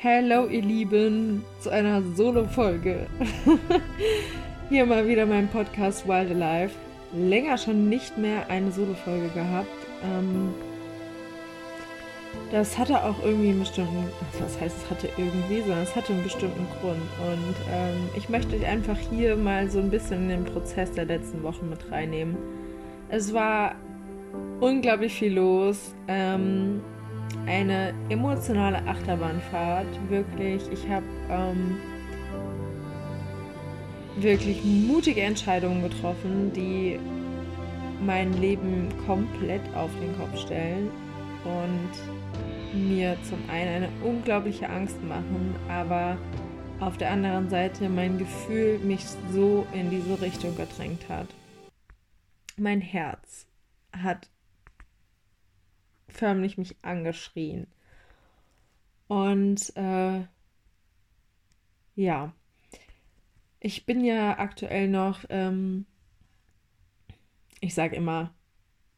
Hallo ihr Lieben zu einer Solo-Folge. Hier mal wieder mein Podcast Wild Alive. Länger schon nicht mehr eine Solo-Folge gehabt. Ähm, das hatte auch irgendwie einen bestimmten, was heißt es hatte irgendwie, sondern es hatte einen bestimmten Grund. Und ähm, ich möchte euch einfach hier mal so ein bisschen in den Prozess der letzten Wochen mit reinnehmen. Es war unglaublich viel los. Ähm, eine emotionale Achterbahnfahrt. Wirklich, ich habe ähm, wirklich mutige Entscheidungen getroffen, die mein Leben komplett auf den Kopf stellen und mir zum einen eine unglaubliche Angst machen, aber auf der anderen Seite mein Gefühl mich so in diese Richtung gedrängt hat. Mein Herz hat förmlich mich angeschrien. Und äh, ja, ich bin ja aktuell noch, ähm, ich sage immer,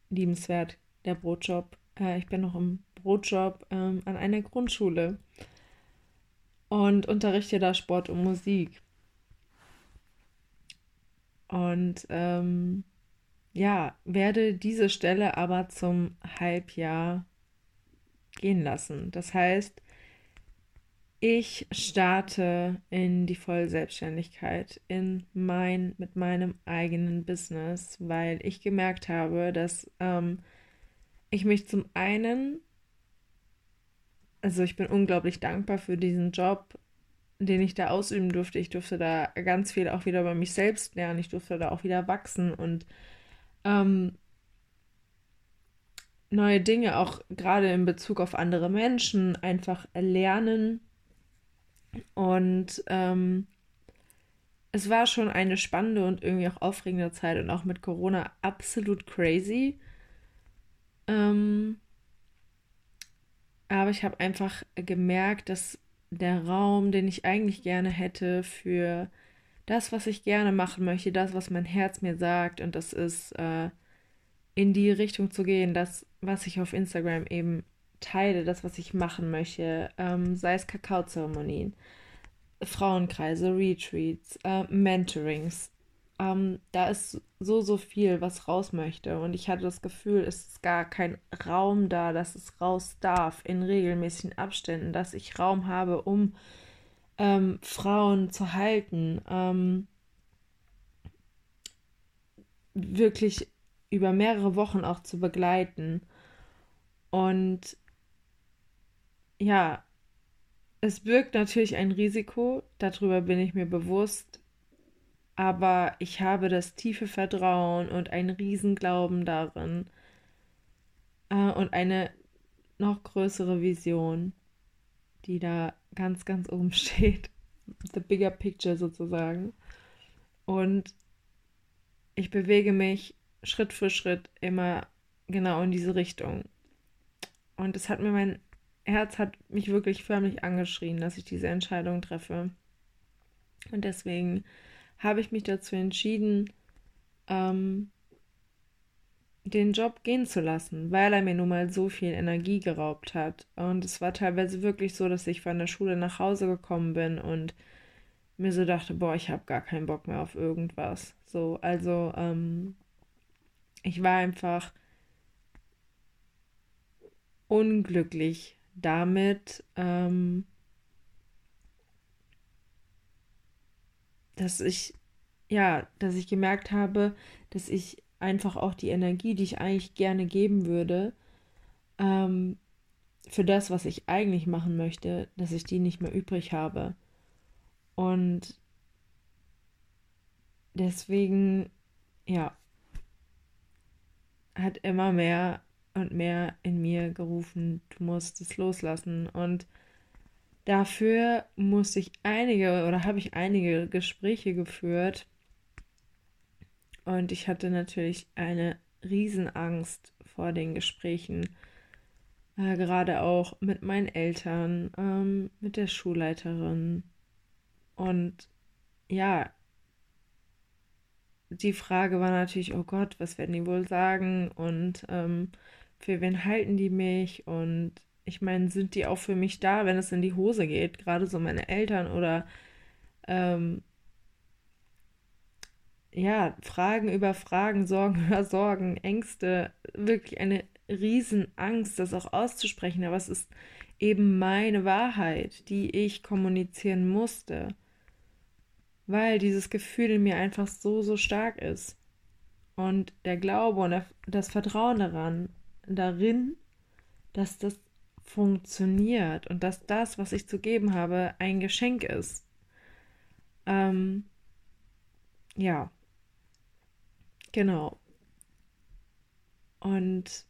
liebenswert, der Brotjob. Äh, ich bin noch im Brotjob ähm, an einer Grundschule und unterrichte da Sport und Musik. Und ähm, ja, werde diese Stelle aber zum Halbjahr gehen lassen. Das heißt, ich starte in die Vollselbstständigkeit, in mein, mit meinem eigenen Business, weil ich gemerkt habe, dass ähm, ich mich zum einen, also ich bin unglaublich dankbar für diesen Job, den ich da ausüben durfte. Ich durfte da ganz viel auch wieder über mich selbst lernen. Ich durfte da auch wieder wachsen und ähm, neue Dinge, auch gerade in Bezug auf andere Menschen, einfach lernen. Und ähm, es war schon eine spannende und irgendwie auch aufregende Zeit und auch mit Corona absolut crazy. Ähm, aber ich habe einfach gemerkt, dass der Raum, den ich eigentlich gerne hätte für das, was ich gerne machen möchte, das, was mein Herz mir sagt. Und das ist äh, in die Richtung zu gehen, das, was ich auf Instagram eben teile, das, was ich machen möchte, ähm, sei es Kakaozeremonien, Frauenkreise, Retreats, äh, Mentorings. Ähm, da ist so, so viel, was raus möchte. Und ich hatte das Gefühl, es ist gar kein Raum da, dass es raus darf in regelmäßigen Abständen, dass ich Raum habe, um ähm, Frauen zu halten, ähm, wirklich über mehrere Wochen auch zu begleiten. Und ja, es birgt natürlich ein Risiko, darüber bin ich mir bewusst, aber ich habe das tiefe Vertrauen und einen Riesenglauben darin äh, und eine noch größere Vision, die da ganz, ganz oben steht. The bigger picture sozusagen. Und ich bewege mich Schritt für Schritt immer genau in diese Richtung. Und es hat mir mein Herz hat mich wirklich förmlich angeschrien, dass ich diese Entscheidung treffe. Und deswegen habe ich mich dazu entschieden, ähm, den Job gehen zu lassen, weil er mir nun mal so viel Energie geraubt hat. Und es war teilweise wirklich so, dass ich von der Schule nach Hause gekommen bin und mir so dachte, boah, ich habe gar keinen Bock mehr auf irgendwas. So, also ähm, ich war einfach unglücklich damit, ähm, dass ich, ja, dass ich gemerkt habe, dass ich einfach auch die Energie, die ich eigentlich gerne geben würde, ähm, für das, was ich eigentlich machen möchte, dass ich die nicht mehr übrig habe. Und deswegen, ja, hat immer mehr und mehr in mir gerufen, du musst es loslassen. Und dafür musste ich einige oder habe ich einige Gespräche geführt und ich hatte natürlich eine Riesenangst vor den Gesprächen, äh, gerade auch mit meinen Eltern, ähm, mit der Schulleiterin. Und ja, die Frage war natürlich, oh Gott, was werden die wohl sagen und ähm, für wen halten die mich? Und ich meine, sind die auch für mich da, wenn es in die Hose geht? Gerade so meine Eltern oder ähm, ja, Fragen über Fragen, Sorgen über Sorgen, Ängste, wirklich eine Riesenangst, das auch auszusprechen, aber es ist eben meine Wahrheit, die ich kommunizieren musste, weil dieses Gefühl in mir einfach so, so stark ist. Und der Glaube und das Vertrauen daran, darin, dass das funktioniert und dass das, was ich zu geben habe, ein Geschenk ist. Ähm, ja, genau. Und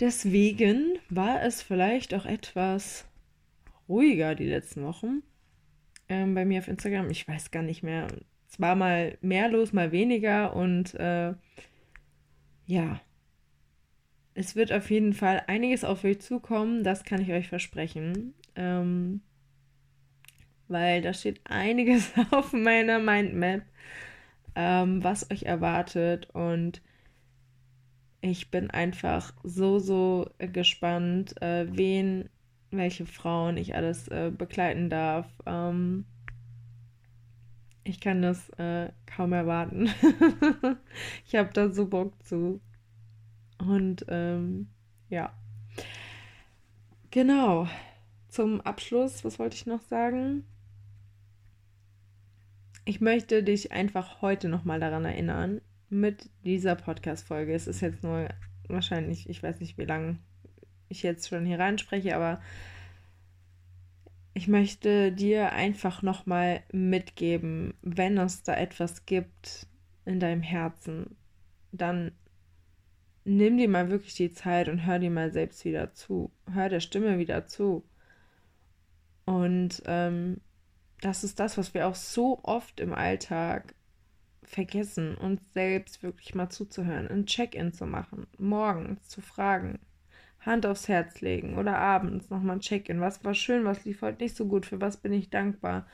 deswegen war es vielleicht auch etwas ruhiger die letzten Wochen ähm, bei mir auf Instagram. Ich weiß gar nicht mehr. Es war mal mehr los, mal weniger und äh, ja, es wird auf jeden Fall einiges auf euch zukommen, das kann ich euch versprechen. Ähm, weil da steht einiges auf meiner Mindmap, ähm, was euch erwartet. Und ich bin einfach so, so gespannt, äh, wen, welche Frauen ich alles äh, begleiten darf. Ähm, ich kann das äh, kaum erwarten. ich habe da so Bock zu. Und ähm, ja. Genau. Zum Abschluss, was wollte ich noch sagen? Ich möchte dich einfach heute nochmal daran erinnern, mit dieser Podcast-Folge. Es ist jetzt nur wahrscheinlich, ich weiß nicht, wie lange ich jetzt schon hier reinspreche, aber ich möchte dir einfach nochmal mitgeben, wenn es da etwas gibt in deinem Herzen, dann nimm dir mal wirklich die Zeit und hör dir mal selbst wieder zu. Hör der Stimme wieder zu. Und ähm, das ist das, was wir auch so oft im Alltag vergessen, uns selbst wirklich mal zuzuhören, ein Check-in zu machen, morgens zu fragen, Hand aufs Herz legen oder abends nochmal ein Check-in. Was war schön, was lief heute nicht so gut, für was bin ich dankbar?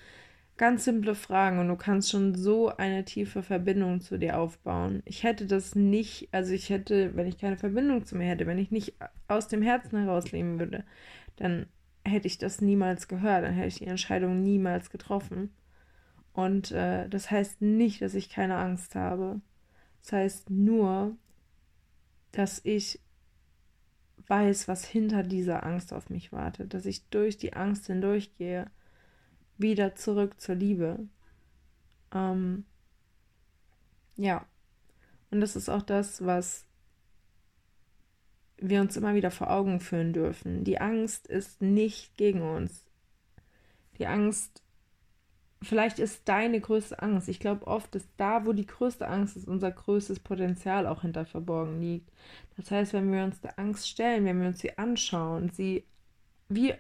Ganz simple Fragen und du kannst schon so eine tiefe Verbindung zu dir aufbauen. Ich hätte das nicht, also ich hätte, wenn ich keine Verbindung zu mir hätte, wenn ich nicht aus dem Herzen heraus leben würde, dann hätte ich das niemals gehört, dann hätte ich die Entscheidung niemals getroffen. Und äh, das heißt nicht, dass ich keine Angst habe. Das heißt nur, dass ich weiß, was hinter dieser Angst auf mich wartet, dass ich durch die Angst hindurchgehe wieder zurück zur Liebe. Ähm, ja, und das ist auch das, was wir uns immer wieder vor Augen führen dürfen. Die Angst ist nicht gegen uns. Die Angst, vielleicht ist deine größte Angst. Ich glaube, oft ist da, wo die größte Angst ist, unser größtes Potenzial auch hinter verborgen liegt. Das heißt, wenn wir uns der Angst stellen, wenn wir uns sie anschauen, sie wie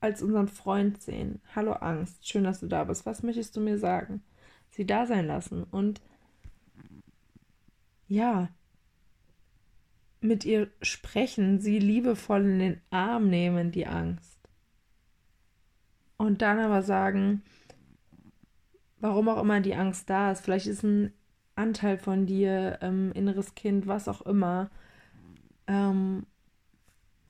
als unseren Freund sehen. Hallo Angst, schön, dass du da bist. Was möchtest du mir sagen? Sie da sein lassen und ja, mit ihr sprechen, sie liebevoll in den Arm nehmen, die Angst. Und dann aber sagen, warum auch immer die Angst da ist. Vielleicht ist ein Anteil von dir, ähm, inneres Kind, was auch immer, ähm,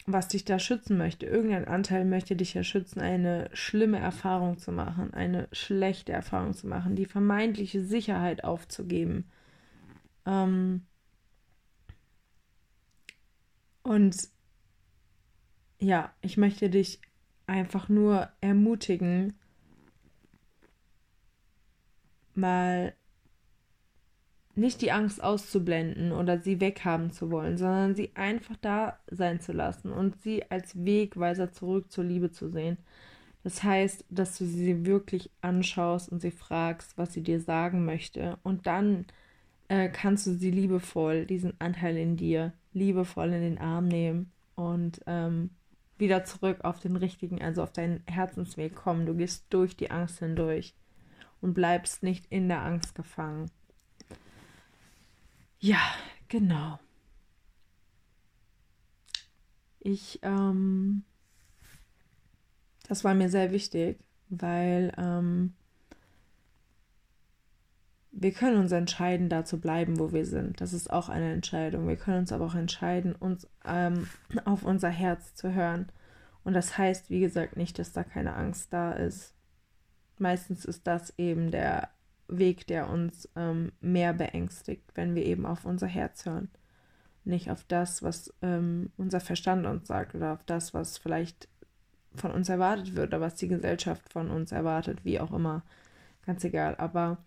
was dich da schützen möchte. Irgendein Anteil möchte dich ja schützen, eine schlimme Erfahrung zu machen, eine schlechte Erfahrung zu machen, die vermeintliche Sicherheit aufzugeben. Ähm und ja, ich möchte dich einfach nur ermutigen, mal nicht die Angst auszublenden oder sie weghaben zu wollen, sondern sie einfach da sein zu lassen und sie als Wegweiser zurück zur Liebe zu sehen. Das heißt, dass du sie wirklich anschaust und sie fragst, was sie dir sagen möchte. Und dann äh, kannst du sie liebevoll, diesen Anteil in dir, liebevoll in den Arm nehmen und ähm, wieder zurück auf den richtigen, also auf deinen Herzensweg kommen. Du gehst durch die Angst hindurch und bleibst nicht in der Angst gefangen. Ja, genau. Ich, ähm, das war mir sehr wichtig, weil, ähm, wir können uns entscheiden, da zu bleiben, wo wir sind. Das ist auch eine Entscheidung. Wir können uns aber auch entscheiden, uns ähm, auf unser Herz zu hören. Und das heißt, wie gesagt, nicht, dass da keine Angst da ist. Meistens ist das eben der Weg, der uns ähm, mehr beängstigt, wenn wir eben auf unser Herz hören. Nicht auf das, was ähm, unser Verstand uns sagt oder auf das, was vielleicht von uns erwartet wird oder was die Gesellschaft von uns erwartet, wie auch immer. Ganz egal. Aber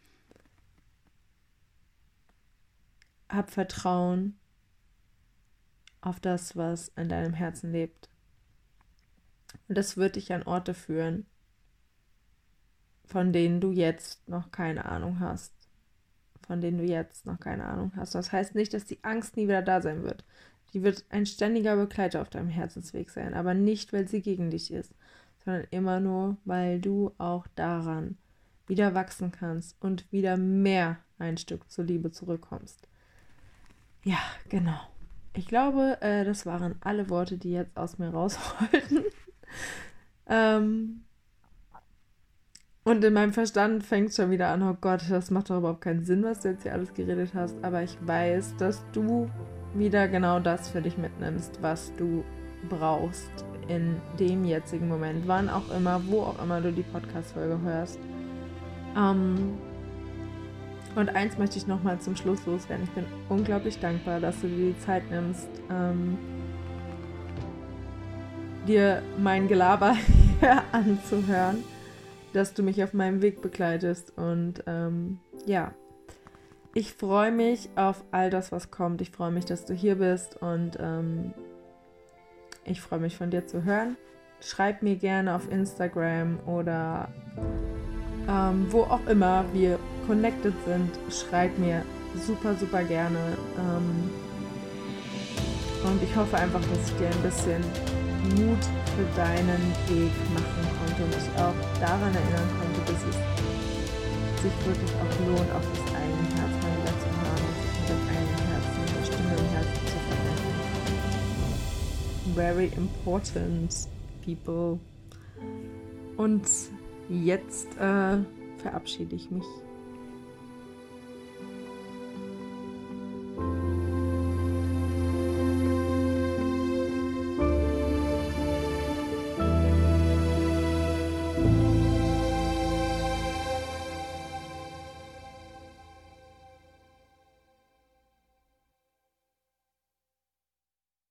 hab Vertrauen auf das, was in deinem Herzen lebt. Und das wird dich an Orte führen, von denen du jetzt noch keine Ahnung hast. Von denen du jetzt noch keine Ahnung hast. Das heißt nicht, dass die Angst nie wieder da sein wird. Die wird ein ständiger Begleiter auf deinem Herzensweg sein, aber nicht, weil sie gegen dich ist, sondern immer nur, weil du auch daran wieder wachsen kannst und wieder mehr ein Stück zur Liebe zurückkommst. Ja, genau. Ich glaube, äh, das waren alle Worte, die jetzt aus mir raus wollten. ähm, und in meinem Verstand fängt es schon wieder an, oh Gott, das macht doch überhaupt keinen Sinn, was du jetzt hier alles geredet hast. Aber ich weiß, dass du wieder genau das für dich mitnimmst, was du brauchst in dem jetzigen Moment, wann auch immer, wo auch immer du die Podcast-Folge hörst. Ähm, und eins möchte ich nochmal zum Schluss loswerden. Ich bin unglaublich dankbar, dass du dir die Zeit nimmst, ähm, dir mein Gelaber hier anzuhören, dass du mich auf meinem Weg begleitest. Und ähm, ja, ich freue mich auf all das, was kommt. Ich freue mich, dass du hier bist und ähm, ich freue mich von dir zu hören. Schreib mir gerne auf Instagram oder ähm, wo auch immer wir connected sind, schreib mir super, super gerne. Ähm, und ich hoffe einfach, dass ich dir ein bisschen Mut für deinen Weg machen konnte und dich auch daran erinnern konnte, dass es sich wirklich auch lohnt, auf das eigene Herz mal wieder zu hören und sich mit dem eigenen Herzen, der Stimme im Herzen zu verbinden. Very important, people. Und jetzt äh, verabschiede ich mich